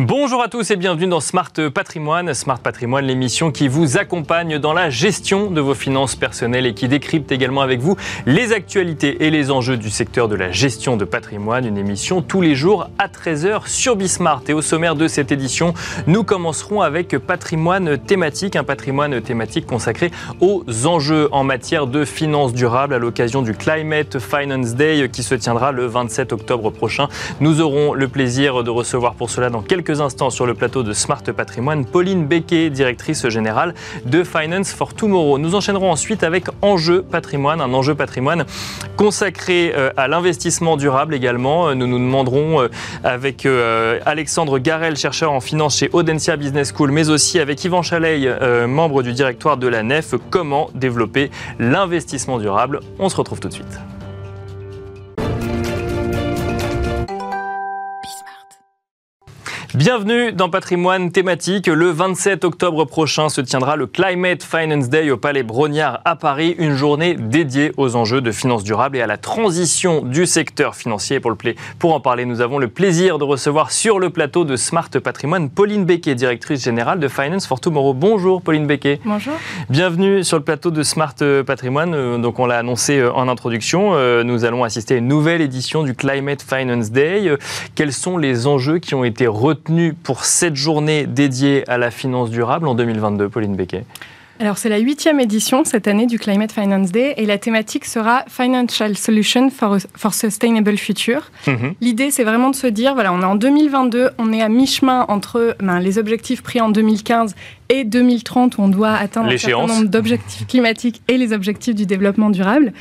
Bonjour à tous et bienvenue dans Smart Patrimoine. Smart Patrimoine, l'émission qui vous accompagne dans la gestion de vos finances personnelles et qui décrypte également avec vous les actualités et les enjeux du secteur de la gestion de patrimoine. Une émission tous les jours à 13h sur Bismart. Et au sommaire de cette édition, nous commencerons avec patrimoine thématique, un patrimoine thématique consacré aux enjeux en matière de finances durables à l'occasion du Climate Finance Day qui se tiendra le 27 octobre prochain. Nous aurons le plaisir de recevoir pour cela dans quelques quelques instants sur le plateau de Smart Patrimoine, Pauline Becquet, directrice générale de Finance for Tomorrow. Nous enchaînerons ensuite avec Enjeu Patrimoine, un enjeu patrimoine consacré euh, à l'investissement durable également. Euh, nous nous demanderons euh, avec Alexandre Garel, chercheur en finance chez Audencia Business School, mais aussi avec Yvan Chaleil, membre du directoire de la NEF, comment développer l'investissement durable. On se retrouve tout de suite. Bienvenue dans Patrimoine thématique. Le 27 octobre prochain se tiendra le Climate Finance Day au Palais Brognard à Paris, une journée dédiée aux enjeux de finances durables et à la transition du secteur financier. Pour, le pour en parler, nous avons le plaisir de recevoir sur le plateau de Smart Patrimoine Pauline Becquet, directrice générale de Finance for Tomorrow. Bonjour Pauline Becquet. Bonjour. Bienvenue sur le plateau de Smart Patrimoine. Euh, donc on l'a annoncé euh, en introduction, euh, nous allons assister à une nouvelle édition du Climate Finance Day. Quels sont les enjeux qui ont été retenus pour cette journée dédiée à la finance durable en 2022, Pauline Becquet alors c'est la huitième édition cette année du Climate Finance Day et la thématique sera Financial Solutions for, for Sustainable Future. Mhm. L'idée c'est vraiment de se dire, voilà, on est en 2022, on est à mi-chemin entre ben, les objectifs pris en 2015 et 2030 où on doit atteindre un certain nombre d'objectifs climatiques et les objectifs du développement durable.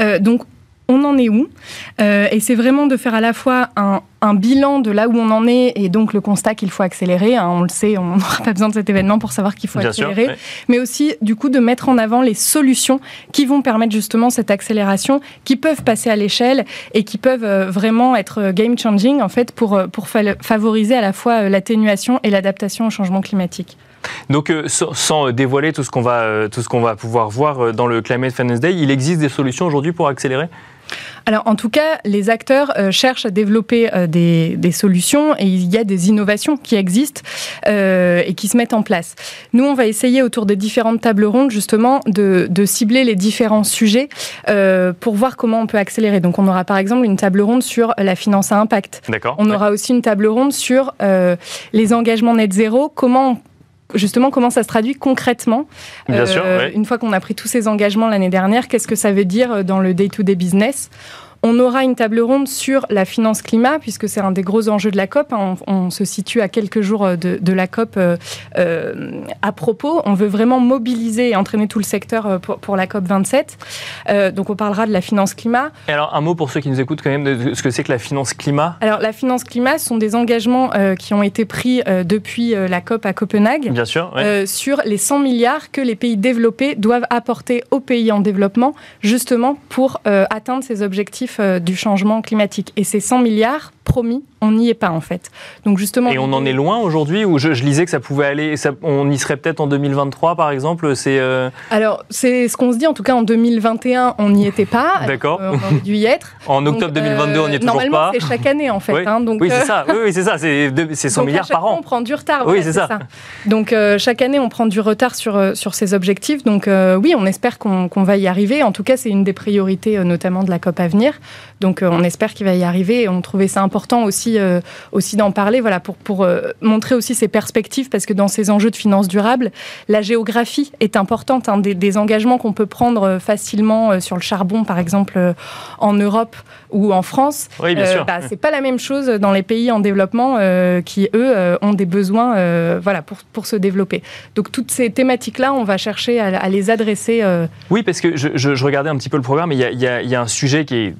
Euh, donc on en est où euh, Et c'est vraiment de faire à la fois un, bilan de là où on en est et donc le constat qu'il faut accélérer. Hein, on le sait, on n'aura pas besoin de cet événement pour savoir qu'il faut accélérer. Mais aussi, du coup, de mettre en avant les solutions qui vont permettre justement cette accélération, qui peuvent passer à l'échelle et qui peuvent euh, vraiment être game changing en fait pour, euh, pour favoriser à la fois l'atténuation et l'adaptation au changement climatique. Donc, sans, dévoiler tout ce qu'on va, tout ce qu'on va pouvoir voir dans le Climate Finance Day, il existe des solutions aujourd'hui pour accélérer? Alors en tout cas, les acteurs euh, cherchent à développer euh, des, solutions et il y a des innovations qui existent euh, et qui se mettent en place. Nous, on va essayer autour des différentes tables rondes justement de, cibler les différents sujets pour voir comment on peut accélérer. Donc on aura par exemple une table ronde sur la finance à impact. On aura aussi une table ronde sur les engagements net zéro, comment justement comment ça se traduit concrètement. Bien sûr, euh, Une fois qu'on a pris tous ces engagements l'année dernière, qu'est-ce que ça veut dire dans le day-to-day business? On aura une table ronde sur la finance climat, puisque c'est un des gros enjeux de la COP. On, se situe à quelques jours euh, de, la COP euh, euh, à propos. On veut vraiment mobiliser et entraîner tout le secteur pour, la COP 27. donc on parlera de la finance climat. alors un mot pour ceux qui nous écoutent quand même de ce que c'est que la finance climat? Alors la finance climat ce sont des engagements qui ont été pris depuis la COP à Copenhague. Bien sûr. sur les 100 milliards que les pays développés doivent apporter aux pays en développement, justement pour atteindre ces objectifs euh, du changement climatique. Et ces 100 milliards promis, on n'y est pas en fait. Donc justement. Et on en est loin aujourd'hui Ou je, lisais que ça pouvait aller, ça, on y serait peut-être en 2023 par exemple. C'est. Euh, Alors c'est ce qu'on se dit. En tout cas en 2021, on n'y était pas. D'accord. Euh, on aurait dû y être. en octobre 2022, on n'y est toujours pas. Normalement, c'est chaque année en fait. Oui, hein, donc, oui c'est ça. Oui, c'est ça. C'est 100 milliards par an. on prend du retard. Oui, c'est ça. Donc chaque année, on prend du retard sur sur ces objectifs. Donc oui, on espère qu'on va y arriver. En tout cas, c'est une des priorités, notamment de la COP à venir. Donc on espère qu'il va y arriver. Et on trouvait ça important aussi euh, aussi d'en parler, voilà, pour, pour euh, montrer aussi ces perspectives, parce que dans ces enjeux de finances durables, la géographie est importante. Hein, des, engagements qu'on peut prendre euh, facilement sur le charbon, par exemple, en Europe ou en France, oui, bien sûr. Bah, c'est pas la même chose dans les pays en développement qui, eux, ont des besoins voilà, pour, pour se développer. Donc toutes ces thématiques-là, on va chercher à, les adresser. Oui, parce que je, je, regardais un petit peu le programme, il y, y, a un sujet qui est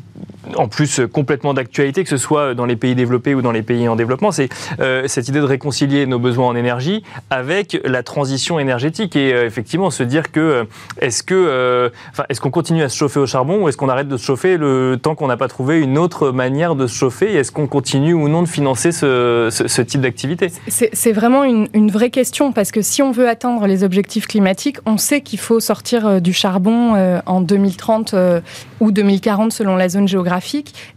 en plus complètement d'actualité, que ce soit dans les pays développés ou dans les pays en développement, c'est euh, cette idée de réconcilier nos besoins en énergie avec la transition énergétique et euh, effectivement se dire que euh, est-ce que est-ce qu'on continue à se chauffer au charbon ou est-ce qu'on arrête de se chauffer le temps qu'on n'a pas trouvé une autre manière de se chauffer Est-ce qu'on continue ou non de financer ce, type d'activité? C'est vraiment une, vraie question parce que si on veut atteindre les objectifs climatiques, on sait qu'il faut sortir du charbon en 2030 ou 2040 selon la zone géographique.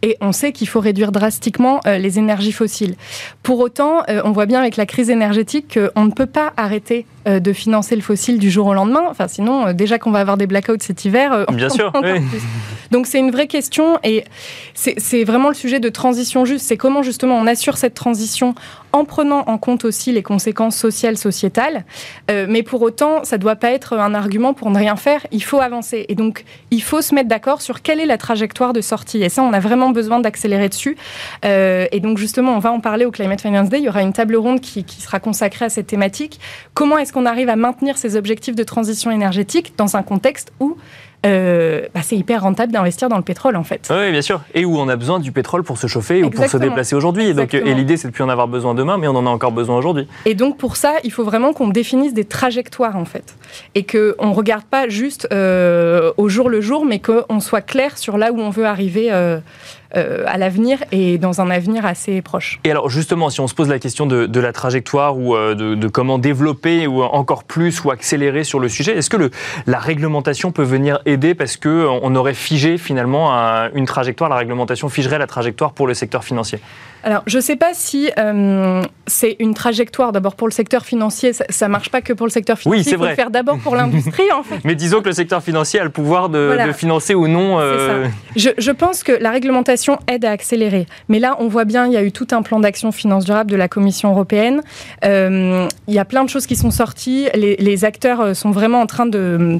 Et on sait qu'il faut réduire drastiquement les énergies fossiles. Pour autant, on voit bien avec la crise énergétique qu'on ne peut pas arrêter de financer le fossile du jour au lendemain. Enfin, sinon, déjà qu'on va avoir des blackouts cet hiver. Bien sûr. Donc c'est une vraie question et c'est vraiment le sujet de transition juste. C'est comment justement on assure cette transition en prenant en compte aussi les conséquences sociales, sociétales. Euh, mais pour autant, ça ne doit pas être un argument pour ne rien faire. Il faut avancer. Et donc, il faut se mettre d'accord sur quelle est la trajectoire de sortie. Et ça, on a vraiment besoin d'accélérer dessus. Euh, et donc, justement, on va en parler au Climate Finance Day. Il y aura une table ronde qui, qui sera consacrée à cette thématique. Comment est-ce qu'on arrive à maintenir ces objectifs de transition énergétique dans un contexte où euh, bah, c'est hyper rentable d'investir dans le pétrole en fait. Oui, bien sûr. Et où on a besoin du pétrole pour se chauffer ou pour se déplacer aujourd'hui. Et l'idée, c'est de plus en avoir besoin demain, mais on en a encore besoin aujourd'hui. Et donc pour ça, il faut vraiment qu'on définisse des trajectoires en fait, et qu'on ne regarde pas juste euh, au jour le jour, mais qu'on soit clair sur là où on veut arriver. Euh, euh, à l'avenir et dans un avenir assez proche. Et alors justement, si on se pose la question de, la trajectoire ou euh, de, comment développer ou encore plus ou accélérer sur le sujet, est-ce que la réglementation peut venir aider parce qu'on aurait figé finalement une trajectoire, la réglementation figerait la trajectoire pour le secteur financier? Alors, je ne sais pas si euh, c'est une trajectoire d'abord pour le secteur financier. Ça ne marche pas que pour le secteur financier. Oui, c'est vrai. Il faut le faire d'abord pour l'industrie, en fait. Mais disons que le secteur financier a le pouvoir de, financer ou non. Euh... Je, je, pense que la réglementation aide à accélérer. Mais là, on voit bien, il y a eu tout un plan d'action finance durable de la Commission européenne. Euh, il y a plein de choses qui sont sorties. Les, les acteurs euh, sont vraiment en train de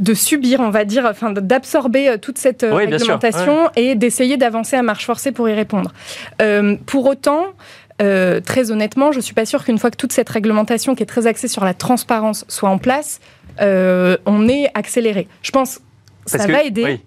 de subir, on va dire, enfin, d'absorber euh, toute cette euh, réglementation et d'essayer d'avancer à marche forcée pour y répondre. Euh, pour autant, très honnêtement, je ne suis pas sûre qu'une fois que toute cette réglementation qui est très axée sur la transparence soit en place, on est accéléré. Je pense que ça va aider.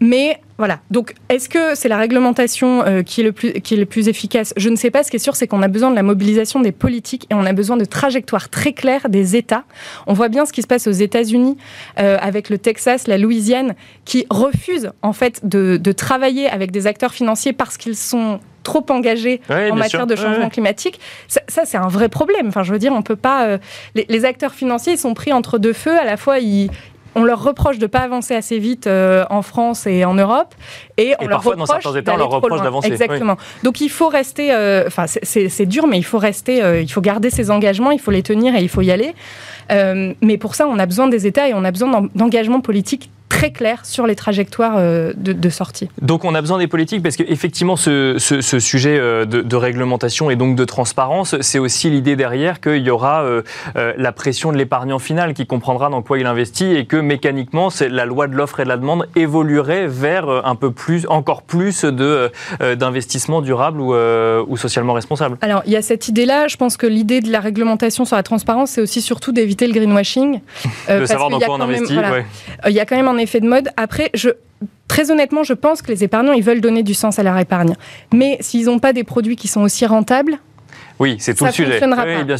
Mais voilà. Donc, est-ce que c'est la réglementation euh, qui, est le plus, qui est le plus efficace? Je ne sais pas. Ce qui est sûr, c'est qu'on a besoin de la mobilisation des politiques et on a besoin de trajectoires très claires des États. On voit bien ce qui se passe aux États-Unis euh, avec le Texas, la Louisiane, qui refusent en fait de, travailler avec des acteurs financiers parce qu'ils sont trop engagés en matière de changement climatique. Ça, c'est un vrai problème. Enfin, je veux dire, on peut pas. Euh, les, les, acteurs financiers, ils sont pris entre deux feux. À la fois, ils, on leur reproche de ne pas avancer assez vite euh, en France et en Europe. Et, on leur reproche dans certains États, on leur reproche d'avancer. Exactement. Donc il faut rester, euh, enfin c'est dur, mais il faut rester, euh, il faut garder ses engagements, il faut les tenir et il faut y aller. Mais pour ça, on a besoin des États et on a besoin d'engagement politique très clair sur les trajectoires euh, de, sortie. Donc on a besoin des politiques parce qu'effectivement ce, ce, sujet euh, de, réglementation et donc de transparence, c'est aussi l'idée derrière qu'il y aura euh, la pression de l'épargnant final qui comprendra dans quoi il investit et que mécaniquement la loi de l'offre et de la demande évoluerait vers un peu plus, encore plus de d'investissement durable ou, ou, socialement responsable. Alors il y a cette idée-là. Je pense que l'idée de la réglementation sur la transparence, c'est aussi surtout d'éviter le greenwashing. de savoir dans quoi on investit. Il y a quand même un effet de mode. Après, je, très honnêtement, je pense que les épargnants, ils veulent donner du sens à leur épargne. Mais s'ils n'ont pas des produits qui sont aussi rentables, oui, c'est tout le sujet.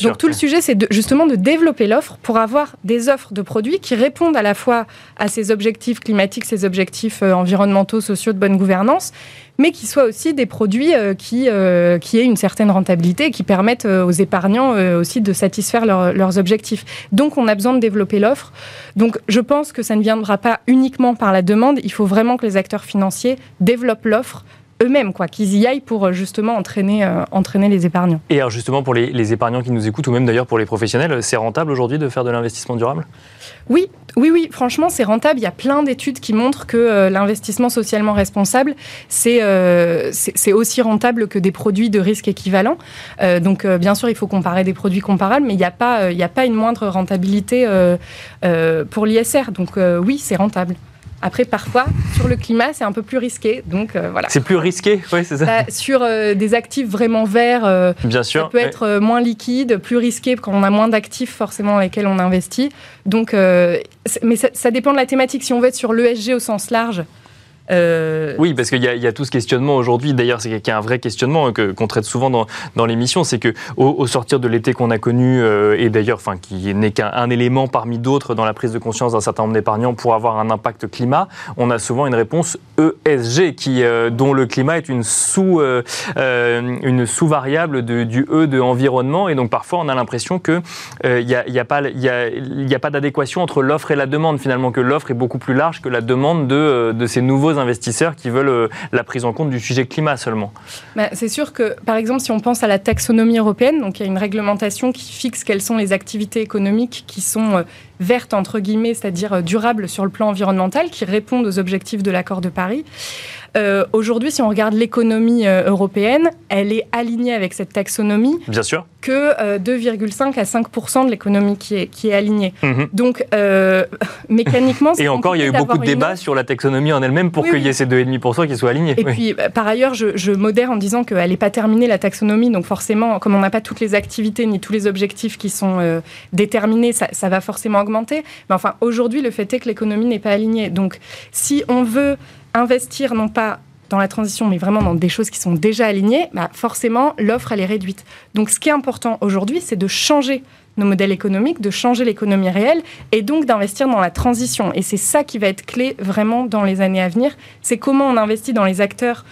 Donc tout le sujet, c'est justement de développer l'offre pour avoir des offres de produits qui répondent à la fois à ces objectifs climatiques, ces objectifs euh, environnementaux, sociaux de bonne gouvernance, mais qui soient aussi des produits euh, qui, euh, qui aient une certaine rentabilité et qui permettent aux épargnants aussi de satisfaire leurs objectifs. Donc on a besoin de développer l'offre. Donc je pense que ça ne viendra pas uniquement par la demande, il faut vraiment que les acteurs financiers développent l'offre eux-mêmes, quoi, qu'ils y aillent pour euh, justement entraîner, euh, entraîner les épargnants. Et alors justement pour les, épargnants qui nous écoutent, ou même d'ailleurs pour les professionnels, c'est rentable aujourd'hui de faire de l'investissement durable? Oui, oui, oui, franchement, c'est rentable. Il y a plein d'études qui montrent que euh, l'investissement socialement responsable, c'est c'est aussi rentable que des produits de risque équivalents. donc, bien sûr, il faut comparer des produits comparables, mais il n'y a, pas, il a pas une moindre rentabilité pour l'ISR. Donc, oui, c'est rentable. Après, parfois, sur le climat, c'est un peu plus risqué. Donc euh, voilà. C'est plus risqué, oui, c'est ça. Bah, sur euh, des actifs vraiment verts, euh, Bien sûr, ça peut être moins liquide, plus risqué quand on a moins d'actifs forcément avec lesquels on investit. Donc, mais ça, ça, dépend de la thématique. Si on veut être sur l'ESG au sens large, euh, oui, parce qu'il y, a tout ce questionnement aujourd'hui. D'ailleurs, c'est un vrai questionnement qu'on traite souvent dans, l'émission, c'est que au, sortir de l'été qu'on a connu, euh, et d'ailleurs, enfin, qui n'est qu'un élément parmi d'autres dans la prise de conscience d'un certain nombre d'épargnants pour avoir un impact climat, on a souvent une réponse ESG, euh, dont le climat est une sous une sous variable du E de environnement, et donc parfois on a l'impression que il n'y a, pas d'adéquation entre l'offre et la demande finalement, que l'offre est beaucoup plus large que la demande de, de ces nouveaux investisseurs qui veulent la prise en compte du sujet climat seulement. Bah, c'est sûr que, par exemple, si on pense à la taxonomie européenne, donc il y a une réglementation qui fixe quelles sont les activités économiques qui sont vertes, entre guillemets, c'est-à-dire durables sur le plan environnemental, qui répondent aux objectifs de l'accord de Paris. Euh, aujourd'hui, si on regarde l'économie euh, européenne, elle est alignée avec cette taxonomie. Bien sûr. Que 2,5 euh, à 5 de l'économie qui est, qui est alignée. Mhm. Donc, mécaniquement. Et encore, il y a eu beaucoup de débats sur la taxonomie en elle-même pour qu'il y ait ces 2,5 qui soient alignés. Et puis, par ailleurs, je, modère en disant qu'elle n'est pas terminée, la taxonomie. Donc, forcément, comme on n'a pas toutes les activités ni tous les objectifs qui sont déterminés, ça, ça va forcément augmenter. Mais enfin, aujourd'hui, le fait est que l'économie n'est pas alignée. Donc, si on veut investir non pas dans la transition, mais vraiment dans des choses qui sont déjà alignées, bah forcément, l'offre, elle est réduite. Donc, ce qui est important aujourd'hui, c'est de changer nos modèles économiques, de changer l'économie réelle et donc d'investir dans la transition. Et c'est ça qui va être clé vraiment dans les années à venir. C'est comment on investit dans les acteurs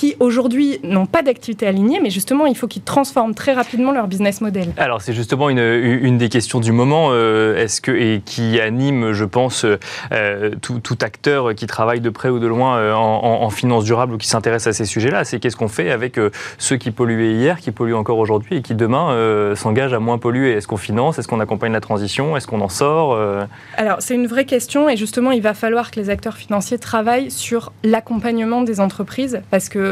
qui aujourd'hui n'ont pas d'activité alignée, mais justement, il faut qu'ils transforment très rapidement leur business model. Alors, c'est justement une, une, des questions du moment, euh, est-ce que, et qui anime, je pense, euh, tout, acteur qui travaille de près ou de loin euh, en, en, finance durable ou qui s'intéresse à ces sujets-là, c'est qu'est-ce qu'on fait avec ceux qui polluaient hier, qui polluent encore aujourd'hui et qui demain s'engagent à moins polluer? Est-ce qu'on finance? Est-ce qu'on accompagne la transition? Est-ce qu'on en sort Alors, c'est une vraie question et justement, il va falloir que les acteurs financiers travaillent sur l'accompagnement des entreprises parce que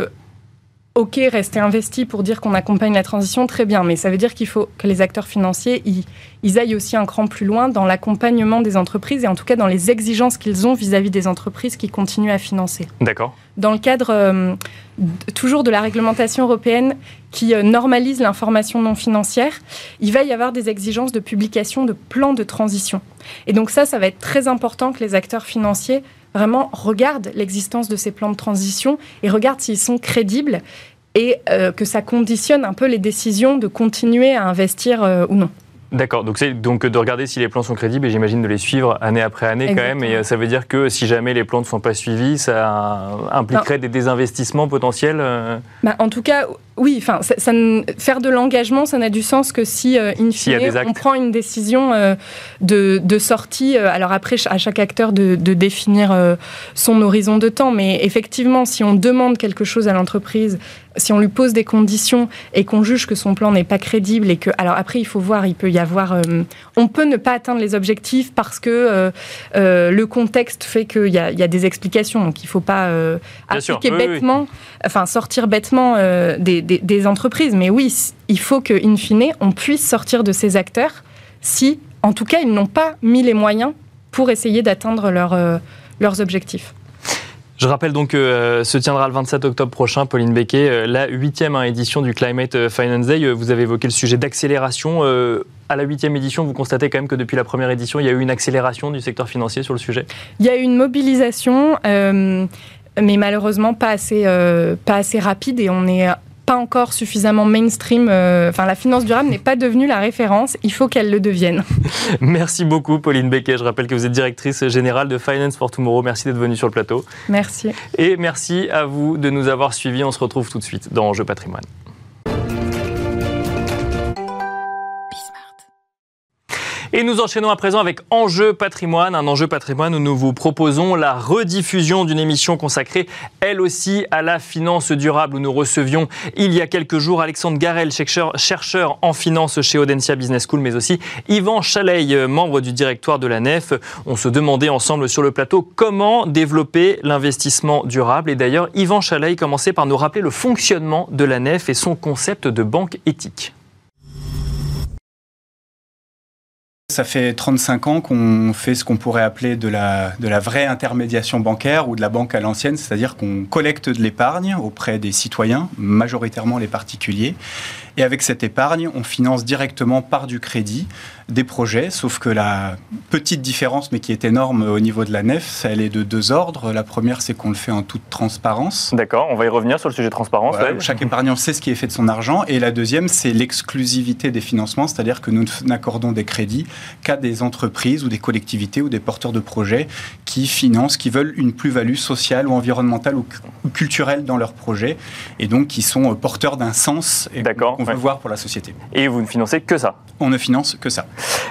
ok, rester investi pour dire qu'on accompagne la transition, très bien, mais ça veut dire qu'il faut que les acteurs financiers, ils, aillent aussi un cran plus loin dans l'accompagnement des entreprises et en tout cas dans les exigences qu'ils ont vis-à-vis des entreprises qui continuent à financer. D'accord. Dans le cadre euh, toujours de la réglementation européenne qui euh, normalise l'information non financière, il va y avoir des exigences de publication de plans de transition. Et donc ça, ça va être très important que les acteurs financiers vraiment regardent l'existence de ces plans de transition et regardent s'ils sont crédibles et euh, que ça conditionne un peu les décisions de continuer à investir euh, ou non. D'accord, donc c'est donc de regarder si les plans sont crédibles et j'imagine de les suivre année après année quand même. Et euh, ça veut dire que si jamais les plans ne sont pas suivis, ça impliquerait des désinvestissements potentiels bah, En tout cas, oui, enfin, ça, faire de l'engagement, ça n'a du sens que si, euh, in fine, on prend une décision euh, de, sortie. Euh, alors après, à chaque acteur de, définir son horizon de temps, mais effectivement, si on demande quelque chose à l'entreprise, si on lui pose des conditions et qu'on juge que son plan n'est pas crédible et que, alors après, il faut voir, il peut y avoir, on peut ne pas atteindre les objectifs parce que le contexte fait qu'il y, a des explications, donc il ne faut pas appliquer bêtement, enfin sortir bêtement des des, entreprises. Mais oui, il faut qu'in fine, on puisse sortir de ces acteurs si, en tout cas, ils n'ont pas mis les moyens pour essayer d'atteindre euh, leurs objectifs. Je rappelle donc que euh, se tiendra le 27 octobre prochain, Pauline Becquet, euh, la huitième hein, édition du Climate Finance Day. Vous avez évoqué le sujet d'accélération. à la huitième édition, vous constatez quand même que depuis la première édition, il y a eu une accélération du secteur financier sur le sujet Il y a eu une mobilisation, mais malheureusement pas assez, pas assez rapide et on est pas encore suffisamment mainstream. Euh, enfin, la finance durable n'est pas devenue la référence. Il faut qu'elle le devienne. Merci beaucoup, Pauline Becquet. Je rappelle que vous êtes directrice générale de Finance for Tomorrow. Merci d'être venue sur le plateau. Merci. Et merci à vous de nous avoir suivis. On se retrouve tout de suite dans Enjeu patrimoine. Et nous enchaînons à présent avec Enjeu patrimoine, un enjeu patrimoine où nous vous proposons la rediffusion d'une émission consacrée, elle aussi, à la finance durable, où nous recevions il y a quelques jours Alexandre Garel, chercheur en finance chez Audencia Business School, mais aussi Yvan Chaleil, membre du directoire de la NEF. On se demandait ensemble sur le plateau comment développer l'investissement durable. Et d'ailleurs, Yvan Chaleil commençait par nous rappeler le fonctionnement de la NEF et son concept de banque éthique. Ça fait 35 ans qu'on fait ce qu'on pourrait appeler de la, de la vraie intermédiation bancaire ou de la banque à l'ancienne, c'est-à-dire qu'on collecte de l'épargne auprès des citoyens, majoritairement les particuliers, et avec cette épargne, on finance directement par du crédit des projets, sauf que la petite différence, mais qui est énorme au niveau de la nef, elle est de deux ordres. La première, c'est qu'on le fait en toute transparence. D'accord, on va y revenir sur le sujet de transparence. Chaque épargnant sait ce qui est fait de son argent. Et la deuxième, c'est l'exclusivité des financements, c'est-à-dire que nous n'accordons des crédits qu'à des entreprises ou des collectivités ou des porteurs de projets qui financent, qui veulent une plus-value sociale ou environnementale ou culturelle dans leurs projets, et donc qui sont porteurs d'un sens et qu'on veut voir pour la société. Et vous ne financez que ça On ne finance que ça.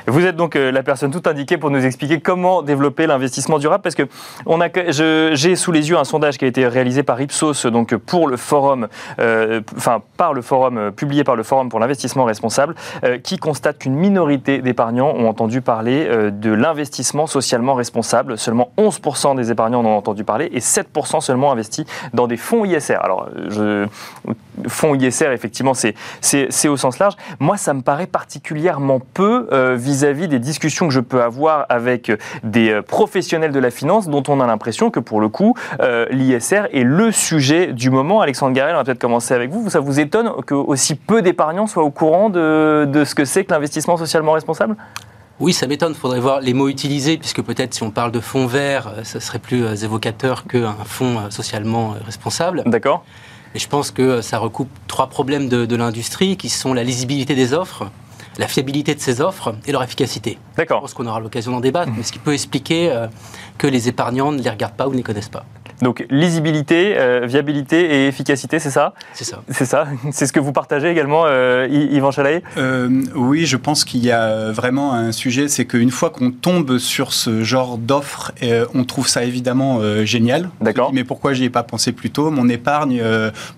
Vous êtes donc la personne tout indiquée pour nous expliquer comment développer l'investissement durable, parce que on a, j'ai sous les yeux un sondage qui a été réalisé par Ipsos, donc pour le forum, enfin par le forum, publié par le forum pour l'investissement responsable, qui constate qu'une minorité d'épargnants ont entendu parler de l'investissement socialement responsable. Seulement 11% des épargnants en ont entendu parler et 7% seulement investis dans des fonds ISR. Alors, je, fonds ISR, effectivement, c'est au sens large. Moi, ça me paraît particulièrement peu euh, vis-à-vis des discussions que je peux avoir avec des euh, professionnels de la finance dont on a l'impression que, pour le coup, euh, l'ISR est le sujet du moment. Alexandre Garel, on va peut-être commencer avec vous. Ça vous étonne que aussi peu d'épargnants soient au courant de, de ce que c'est que l'investissement socialement responsable? Oui, ça m'étonne. Il faudrait voir les mots utilisés, puisque peut-être si on parle de fonds verts, ça serait plus évocateur qu'un fonds socialement responsable. D'accord. Et je pense que ça recoupe trois problèmes de, l'industrie qui sont la lisibilité des offres, la fiabilité de ces offres et leur efficacité. D'accord. Je pense qu'on aura l'occasion d'en débattre, mais ce qui peut expliquer euh, que les épargnants ne les regardent pas ou ne les connaissent pas. Donc lisibilité, euh, viabilité et efficacité, c'est ça C'est ça. C'est ça. C'est ce que vous partagez également, euh, Yvan Chalaï euh, Oui, je pense qu'il y a vraiment un sujet, c'est qu'une fois qu'on tombe sur ce genre d'offre, on trouve ça évidemment génial. D'accord. Mais pourquoi j'y ai pas pensé plus tôt? Mon épargne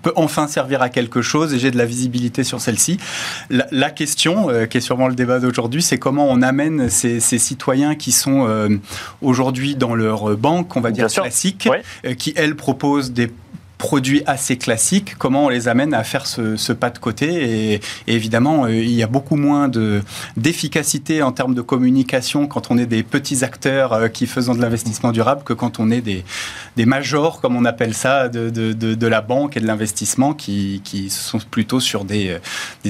peut enfin servir à quelque chose et j'ai de la visibilité sur celle-ci. La, question, qui est sûrement le débat d'aujourd'hui, c'est comment on amène ces, citoyens qui sont aujourd'hui dans leur banque, on va dire classique, euh, qui, elles, proposent des produits assez classiques, comment on les amène à faire ce, pas de côté. Et, évidemment, euh, il y a beaucoup moins d'efficacité en termes de communication quand on est des petits acteurs euh, qui faisons de l'investissement durable que quand on est des, majors, comme on appelle ça, de, la banque et de l'investissement qui, sont plutôt sur des,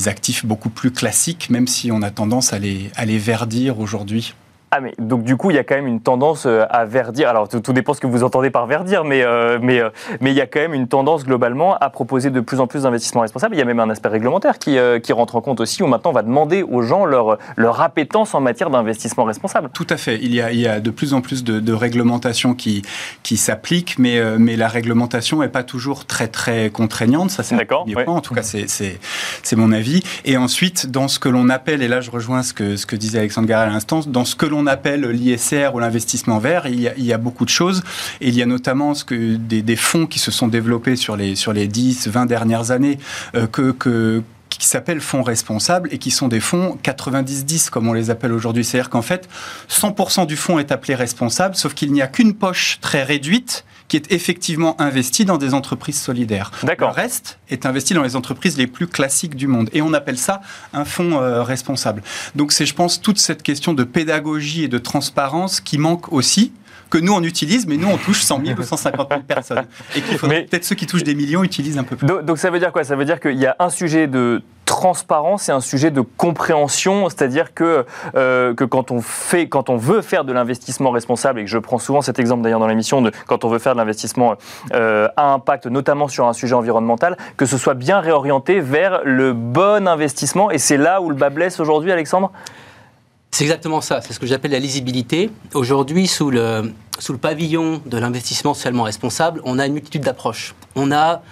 actifs beaucoup plus classiques, même si on a tendance à les verdir aujourd'hui. Ah mais donc du coup il y a quand même une tendance euh, à verdir. Alors tout, dépend ce que vous entendez par verdir, mais euh, mais euh, mais il y a quand même une tendance globalement à proposer de plus en plus d'investissements responsables. Il y a même un aspect réglementaire qui, qui rentre en compte aussi où maintenant on va demander aux gens leur leur appétence en matière d'investissement responsable. Tout à fait. Il y a il y a de plus en plus de, de réglementations qui qui s'appliquent, mais mais la réglementation est pas toujours très très contraignante. Ça c'est d'accord. En tout cas c'est c'est c'est mon avis. Et ensuite dans ce que l'on appelle et là je rejoins ce que ce que disait Alexandre Garel à l'instant, dans ce que l'on appelle l'ISR ou l'investissement vert, il y, a, beaucoup de choses. Et il y a notamment ce que des, fonds qui se sont développés sur les, sur les 10, 20 dernières années euh, que, qui s'appellent fonds responsables et qui sont des fonds 90-10 comme on les appelle aujourd'hui. C'est-à-dire qu'en fait, 100% du fonds est appelé responsable, sauf qu'il n'y a qu'une poche très réduite qui est effectivement investi dans des entreprises solidaires. Le reste est investi dans les entreprises les plus classiques du monde. Et on appelle ça un fonds euh, responsable. Donc c'est, je pense, toute cette question de pédagogie et de transparence qui manque aussi que nous on utilise, mais nous on touche 100 000 ou 150 000 personnes. Et qu'il peut-être ceux qui touchent des millions utilisent un peu plus. Donc, donc ça veut dire quoi? Ça veut dire qu'il y a un sujet de transparence et un sujet de compréhension, c'est-à-dire que, euh, que quand, on fait, quand on veut faire de l'investissement responsable, et que je prends souvent cet exemple d'ailleurs dans l'émission, de quand on veut faire de l'investissement euh, à impact, notamment sur un sujet environnemental, que ce soit bien réorienté vers le bon investissement. Et c'est là où le bas blesse aujourd'hui, Alexandre? C'est exactement ça, c'est ce que j'appelle la lisibilité. Aujourd'hui, sous le, sous le pavillon de l'investissement socialement responsable, on a une multitude d'approches. On a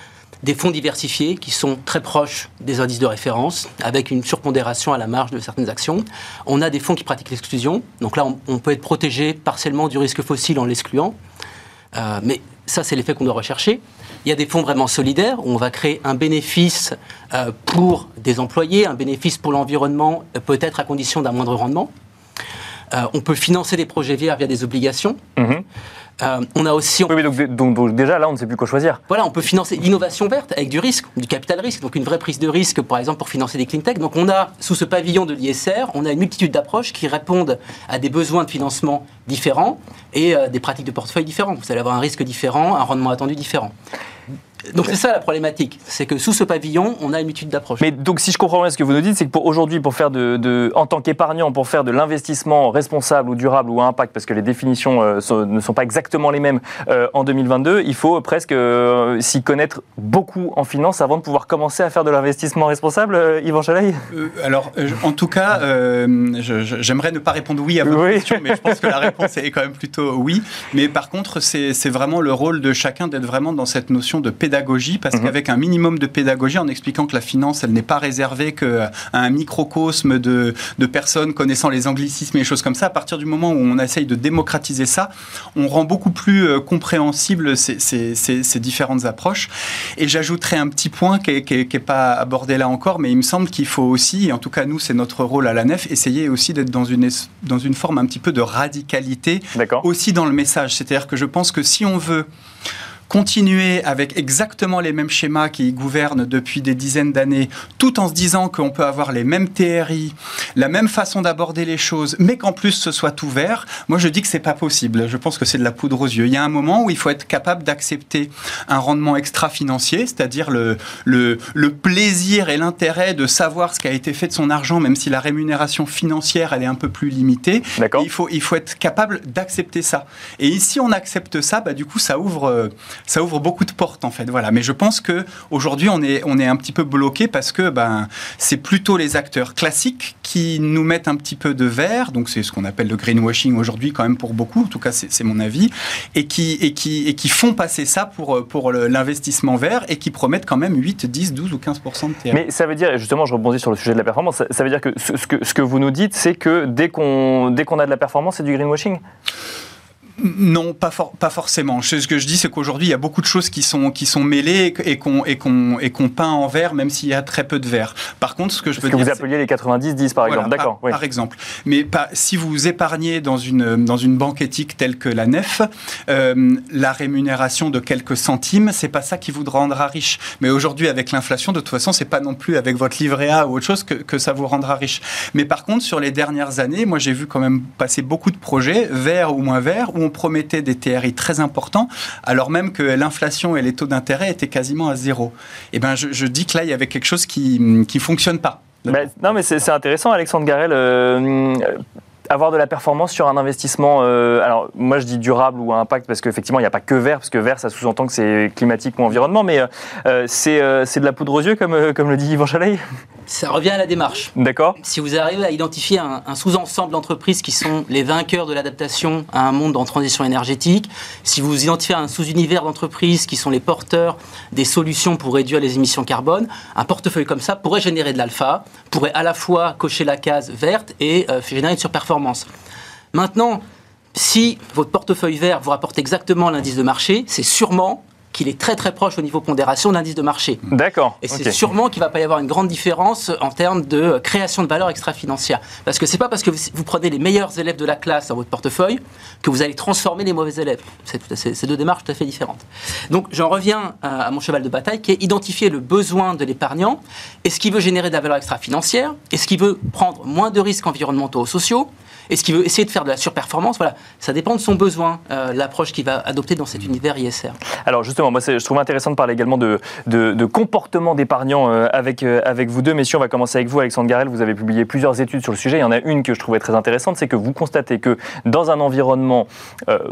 des fonds diversifiés qui sont très proches des indices de référence, avec une surpondération à la marge de certaines actions. On a des fonds qui pratiquent l'exclusion, donc là on, peut être protégé partiellement du risque fossile en l'excluant, euh, mais ça c'est l'effet qu'on doit rechercher. Il y a des fonds vraiment solidaires où on va créer un bénéfice euh, pour des employés, un bénéfice pour l'environnement, euh, peut-être à condition d'un moindre rendement. on peut financer des projets verts via des obligations. Mhm. Euh, on a aussi. Oui, mais donc, déjà là, on ne sait plus quoi choisir. Voilà, on peut financer l'innovation verte avec du risque, du capital risque, donc une vraie prise de risque, par exemple, pour financer des clean tech. Donc on a, sous ce pavillon de l'ISR, on a une multitude d'approches qui répondent à des besoins de financement différents et euh, des pratiques de portefeuille différents. Vous allez avoir un risque différent, un rendement attendu différent. Donc c'est ça la problématique, c'est que sous ce pavillon, on a une multitude d'approches. Mais donc si je comprends bien ce que vous nous dites, c'est que pour aujourd'hui, pour faire de, en tant qu'épargnant, pour faire de l'investissement responsable ou durable ou à impact, parce que les définitions euh, ne sont pas exactement les mêmes euh, en 2022, il faut presque euh, s'y connaître beaucoup en finance avant de pouvoir commencer à faire de l'investissement responsable, Yvan Chalaï Alors en tout cas, j'aimerais ne pas répondre oui à votre question, mais je pense que la réponse est quand même plutôt oui. Mais par contre, c'est vraiment le rôle de chacun d'être vraiment dans cette notion de pédagogie pédagogie, parce mhm. qu'avec un minimum de pédagogie, en expliquant que la finance, elle n'est pas réservée qu'à un microcosme de, de personnes connaissant les anglicismes et les choses comme ça, à partir du moment où on essaye de démocratiser ça, on rend beaucoup plus euh, compréhensible ces, ces, ces, différentes approches. Et j'ajouterai un petit point qui n'est pas abordé là encore, mais il me semble qu'il faut aussi, et en tout cas nous, c'est notre rôle à la nef, essayer aussi d'être dans une, dans une forme un petit peu de radicalité aussi dans le message. C'est-à-dire que je pense que si on veut continuer avec exactement les mêmes schémas qui gouvernent depuis des dizaines d'années, tout en se disant qu'on peut avoir les mêmes TRI, la même façon d'aborder les choses, mais qu'en plus ce soit ouvert, moi je dis que c'est pas possible. Je pense que c'est de la poudre aux yeux. Il y a un moment où il faut être capable d'accepter un rendement extra-financier, c'est-à-dire le, le, le, plaisir et l'intérêt de savoir ce qui a été fait de son argent, même si la rémunération financière elle est un peu plus limitée. Il faut, il faut être capable d'accepter ça. Et ici on accepte ça, bah, du coup ça ouvre ça ouvre beaucoup de portes en fait. Voilà. Mais je pense que aujourd'hui on est, on est un petit peu bloqué parce que ben, c'est plutôt les acteurs classiques qui nous mettent un petit peu de verre, donc c'est ce qu'on appelle le greenwashing aujourd'hui quand même pour beaucoup, en tout cas c'est mon avis, et qui, et, qui, et qui font passer ça pour, pour l'investissement vert et qui promettent quand même 8, 10, 12 ou 15 de TR. Mais ça veut dire, justement je rebondis sur le sujet de la performance, ça, veut dire que ce, que ce que vous nous dites c'est que dès qu'on qu'on a de la performance c'est du greenwashing? Non, pas, pas forcément. Ce que je dis, c'est qu'aujourd'hui, il y a beaucoup de choses qui sont, qui sont mêlées et qu'on et peint en vert, même s'il y a très peu de vert. Par contre, ce que je veux que vous appeliez les 90-10, par exemple. D'accord. Par, exemple. Mais pas, si vous épargnez dans une, dans une banque éthique telle que la NEF, euh, la rémunération de quelques centimes, c'est pas ça qui vous rendra riche. Mais aujourd'hui, avec l'inflation, de toute façon, c'est pas non plus avec votre livret A ou autre chose que, que ça vous rendra riche. Mais par contre, sur les dernières années, moi, j'ai vu quand même passer beaucoup de projets, verts ou moins verts, où promettait des TRI très importants, alors même que l'inflation et les taux d'intérêt étaient quasiment à zéro. Et eh ben, je, dis que là, il y avait quelque chose qui ne fonctionne pas. non, mais c'est intéressant, Alexandre Garel. Euh, avoir de la performance sur un investissement, euh, alors moi je dis durable ou à impact parce qu'effectivement il n'y a pas que vert, parce que vert ça sous-entend que c'est climatique ou environnement, mais euh, c'est de la poudre aux yeux comme, comme le dit Yvan Chaleil ça revient à la démarche. D'accord. Si vous arrivez à identifier un, sous-ensemble d'entreprises qui sont les vainqueurs de l'adaptation à un monde en transition énergétique, si vous identifiez un sous-univers d'entreprises qui sont les porteurs des solutions pour réduire les émissions carbone, un portefeuille comme ça pourrait générer de l'alpha, pourrait à la fois cocher la case verte et euh, générer une surperformance. Maintenant, si votre portefeuille vert vous rapporte exactement l'indice de marché, c'est sûrement qu'il est très très proche au niveau pondération d'indice de marché. D'accord. Et c'est sûrement qu'il ne va pas y avoir une grande différence en termes de création de valeur extra-financière. Parce que ce n'est pas parce que vous, prenez les meilleurs élèves de la classe dans votre portefeuille que vous allez transformer les mauvais élèves. C'est deux démarches tout à fait différentes. Donc j'en reviens à, mon cheval de bataille qui est identifier le besoin de l'épargnant. Est-ce qu'il veut générer de la valeur extra-financière? Est-ce qu'il veut prendre moins de risques environnementaux ou sociaux? Est-ce qu'il veut essayer de faire de la surperformance? Voilà, ça dépend de son besoin, euh, l'approche qu'il va adopter dans cet univers ISR. Alors justement, moi je trouve intéressant de parler également de, de, comportement d'épargnants euh, avec, euh, avec vous deux. Messieurs, on va commencer avec vous, Alexandre Garel. Vous avez publié plusieurs études sur le sujet. Il y en a une que je trouvais très intéressante, c'est que vous constatez que dans un environnement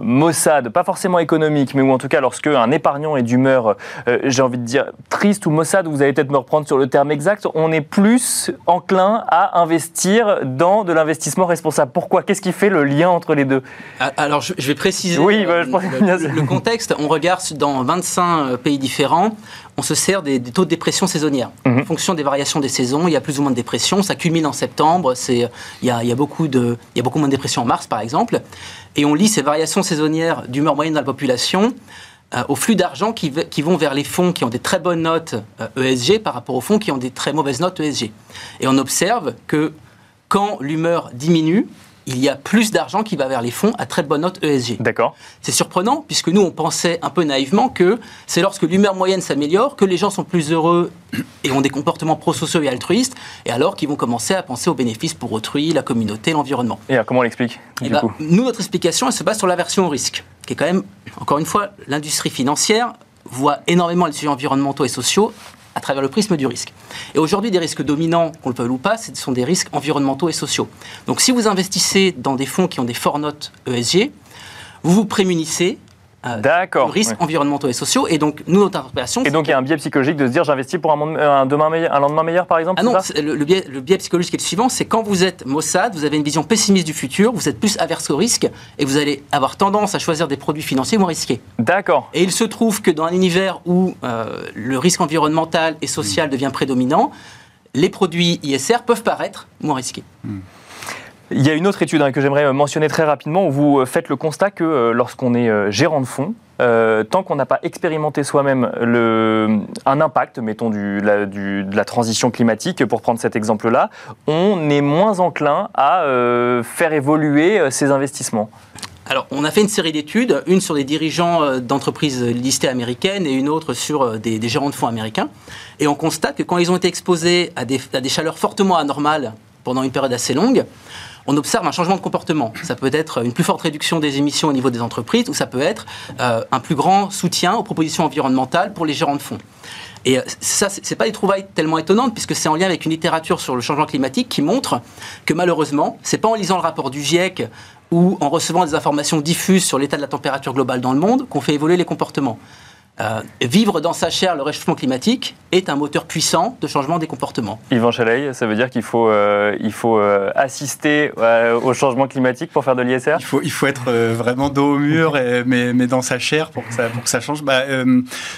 maussade, pas forcément économique, mais où en tout cas lorsque un épargnant est d'humeur, j'ai envie de dire, triste ou maussade, vous allez peut-être me reprendre sur le terme exact, on est plus enclin à investir dans de l'investissement responsable. Pourquoi? Qu'est-ce qui fait le lien entre les deux? Ah, Alors, je, vais préciser oui, bah, le, contexte. On regarde dans 25 euh, pays différents. On se sert des, taux de dépression saisonnière. Mhm. En fonction des variations des saisons, il y a plus ou moins de dépression. Ça culmine en septembre. il, y a, beaucoup de, il y a beaucoup moins de dépression en mars, par exemple. Et on lit ces variations saisonnières d'humeur moyenne dans la population euh, au flux d'argent qui, qui, vont vers les fonds qui ont des très bonnes notes ESG euh, e par rapport aux fonds qui ont des très mauvaises notes ESG. Et on observe que quand l'humeur diminue, il y a plus d'argent qui va vers les fonds à très bonne note ESG. D'accord. C'est surprenant, puisque nous, on pensait un peu naïvement que c'est lorsque l'humeur moyenne s'améliore que les gens sont plus heureux et ont des comportements prosociaux et altruistes, et alors qu'ils vont commencer à penser aux bénéfices pour autrui, la communauté, l'environnement. Et comment on l'explique eh ben, Nous, notre explication, elle se base sur l'aversion au risque, qui est quand même, encore une fois, l'industrie financière voit énormément les sujets environnementaux et sociaux à travers le prisme du risque. Et aujourd'hui, des risques dominants, qu'on le veuille ou pas, ce sont des risques environnementaux et sociaux. Donc si vous investissez dans des fonds qui ont des fortes notes ESG, vous vous prémunissez euh, risques environnementaux et sociaux. Et donc, nous, notre interprétation. Et donc, il y a un biais psychologique de se dire j'investis pour un, un, demain meilleur, un lendemain meilleur, par exemple Ah non, le, biais, le biais psychologique est le suivant c'est quand vous êtes Mossad, vous avez une vision pessimiste du futur, vous êtes plus averse au risque et vous allez avoir tendance à choisir des produits financiers moins risqués. D'accord. Et il se trouve que dans un univers où euh, le risque environnemental et social devient prédominant, les produits ISR peuvent paraître moins risqués. Hmm. Il y a une autre étude hein, que j'aimerais mentionner très rapidement où vous euh, faites le constat que euh, lorsqu'on est euh, gérant de fonds, tant qu'on n'a pas expérimenté soi-même un impact, mettons, de la transition climatique, pour prendre cet exemple-là, on est moins enclin à faire évoluer ses investissements. Alors, on a fait une série d'études, une sur des dirigeants d'entreprises listées américaines et une autre sur des, gérants de fonds américains. Et on constate que quand ils ont été exposés à des chaleurs fortement anormales pendant une période assez longue, on observe un changement de comportement. Ça peut être une plus forte réduction des émissions au niveau des entreprises ou ça peut être euh, un plus grand soutien aux propositions environnementales pour les gérants de fonds. Et euh, ça, ce n'est pas des trouvailles tellement étonnantes, puisque c'est en lien avec une littérature sur le changement climatique qui montre que malheureusement, ce n'est pas en lisant le rapport du GIEC ou en recevant des informations diffuses sur l'état de la température globale dans le monde qu'on fait évoluer les comportements. Euh, vivre dans sa chair le réchauffement climatique est un moteur puissant de changement des comportements. Yvan Chaleil, ça veut dire qu'il faut, euh, il faut euh, assister au changement climatique pour faire de l'ISR? Il faut, il faut être vraiment dos au mur, mais, mais, dans sa chair pour que ça, pour que ça change. Bah,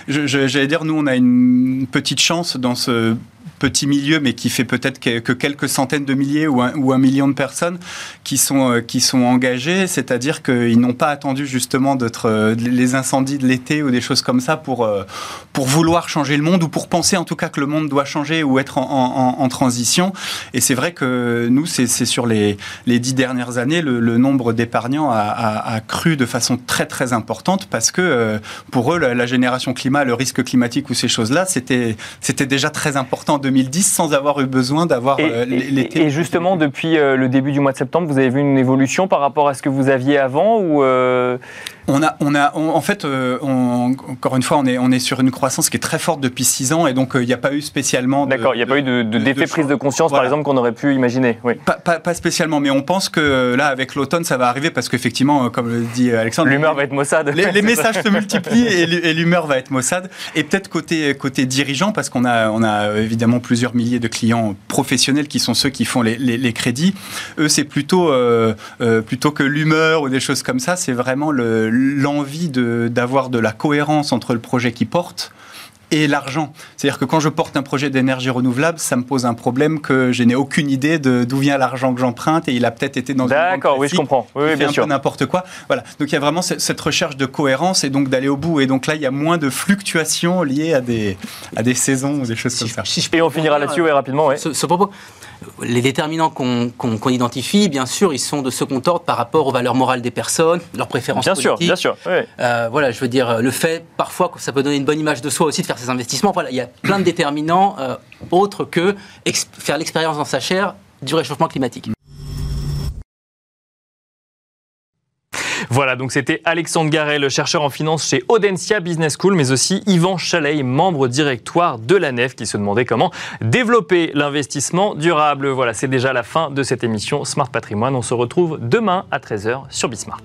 J'allais dire, nous, on a une petite chance dans ce petit milieu, mais qui fait peut-être que, quelques centaines de milliers ou un, million de personnes qui sont, euh, qui sont engagées, c'est-à-dire qu'ils n'ont pas attendu justement d'être euh, les incendies de l'été ou des choses comme ça pour, euh, pour vouloir changer le monde ou pour penser en tout cas que le monde doit changer ou être en, transition. Et c'est vrai que nous, c'est sur les, dix dernières années, le, nombre d'épargnants a, cru de façon très très importante parce que pour eux, la, génération climat, le risque climatique ou ces choses-là, c'était déjà très important 2010 sans avoir eu besoin d'avoir euh, l'été. Et justement, depuis euh, le début du mois de septembre, vous avez vu une évolution par rapport à ce que vous aviez avant ou euh, on a, on a, en fait, euh, encore une fois, on est, on est sur une croissance qui est très forte depuis 6 ans et donc euh, il n'y a pas eu spécialement. D'accord, il n'y a pas eu d'effet de, prise de conscience, par exemple, qu'on aurait pu imaginer. Oui. Pas, spécialement, mais on pense que là, avec l'automne, ça va arriver parce qu'effectivement, euh, comme le dit Alexandre, l'humeur va être maussade. Les, messages se multiplient et, l'humeur va être maussade. Et peut-être côté, côté dirigeant, parce qu'on a, on a évidemment plusieurs milliers de clients professionnels qui sont ceux qui font les, crédits. Eux, c'est plutôt, plutôt que l'humeur ou des choses comme ça, c'est vraiment le l'envie d'avoir de, la cohérence entre le projet qui porte et l'argent. C'est-à-dire que quand je porte un projet d'énergie renouvelable, ça me pose un problème que je n'ai aucune idée d'où vient l'argent que j'emprunte et il a peut-être été dans une D'accord, oui, je comprends. Oui, bien sûr. n'importe quoi. Voilà. Donc il y a vraiment cette recherche de cohérence et donc d'aller au bout. Et donc là, il y a moins de fluctuations liées à des, à des saisons ou des choses comme ça. et on finira là-dessus, oui, rapidement. Ouais. Ce, propos, les déterminants qu'on identifie, bien sûr, ils sont de second ordre par rapport aux valeurs morales des personnes, leurs préférences bien politiques. Bien sûr, bien sûr. Euh, voilà, je veux dire, le fait parfois que ça peut donner une bonne image de soi aussi de faire investissements. Voilà, il y a plein de déterminants euh, autres que faire l'expérience dans sa chair du réchauffement climatique. Voilà, donc c'était Alexandre Garel, chercheur en finance chez Audencia Business School, mais aussi Yvan Chaleil, membre directoire de la NEF, qui se demandait comment développer l'investissement durable. Voilà, c'est déjà la fin de cette émission Smart Patrimoine. On se retrouve demain à 13h sur Bismart.